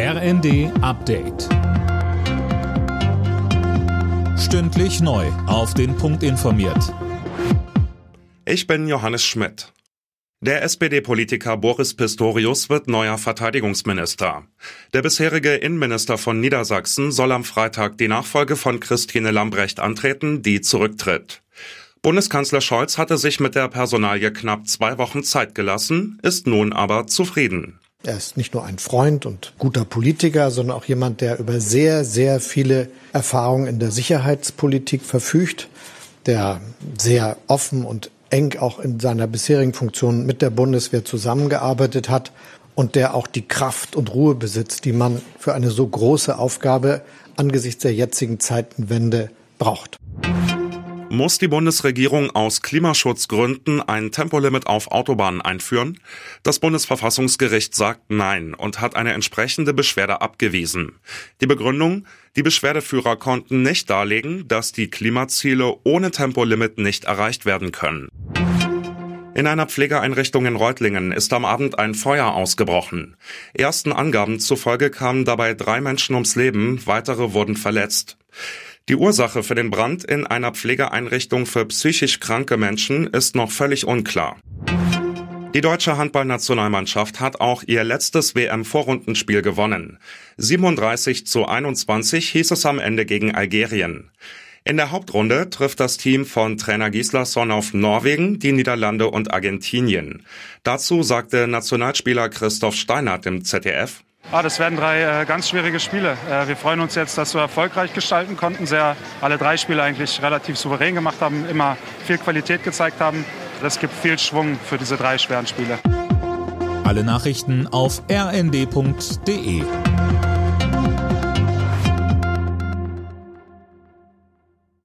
RND Update. Stündlich neu. Auf den Punkt informiert. Ich bin Johannes Schmidt. Der SPD-Politiker Boris Pistorius wird neuer Verteidigungsminister. Der bisherige Innenminister von Niedersachsen soll am Freitag die Nachfolge von Christine Lambrecht antreten, die zurücktritt. Bundeskanzler Scholz hatte sich mit der Personalie knapp zwei Wochen Zeit gelassen, ist nun aber zufrieden. Er ist nicht nur ein Freund und guter Politiker, sondern auch jemand, der über sehr, sehr viele Erfahrungen in der Sicherheitspolitik verfügt, der sehr offen und eng auch in seiner bisherigen Funktion mit der Bundeswehr zusammengearbeitet hat und der auch die Kraft und Ruhe besitzt, die man für eine so große Aufgabe angesichts der jetzigen Zeitenwende braucht. Muss die Bundesregierung aus Klimaschutzgründen ein Tempolimit auf Autobahnen einführen? Das Bundesverfassungsgericht sagt Nein und hat eine entsprechende Beschwerde abgewiesen. Die Begründung? Die Beschwerdeführer konnten nicht darlegen, dass die Klimaziele ohne Tempolimit nicht erreicht werden können. In einer Pflegeeinrichtung in Reutlingen ist am Abend ein Feuer ausgebrochen. Ersten Angaben zufolge kamen dabei drei Menschen ums Leben, weitere wurden verletzt. Die Ursache für den Brand in einer Pflegeeinrichtung für psychisch kranke Menschen ist noch völlig unklar. Die deutsche Handballnationalmannschaft hat auch ihr letztes WM-Vorrundenspiel gewonnen. 37 zu 21 hieß es am Ende gegen Algerien. In der Hauptrunde trifft das Team von Trainer Gislason auf Norwegen, die Niederlande und Argentinien. Dazu sagte Nationalspieler Christoph Steinert im ZDF, Ah, das werden drei äh, ganz schwierige Spiele. Äh, wir freuen uns jetzt, dass wir erfolgreich gestalten konnten, sehr alle drei Spiele eigentlich relativ souverän gemacht haben, immer viel Qualität gezeigt haben. Das gibt viel Schwung für diese drei schweren Spiele. Alle Nachrichten auf rnd.de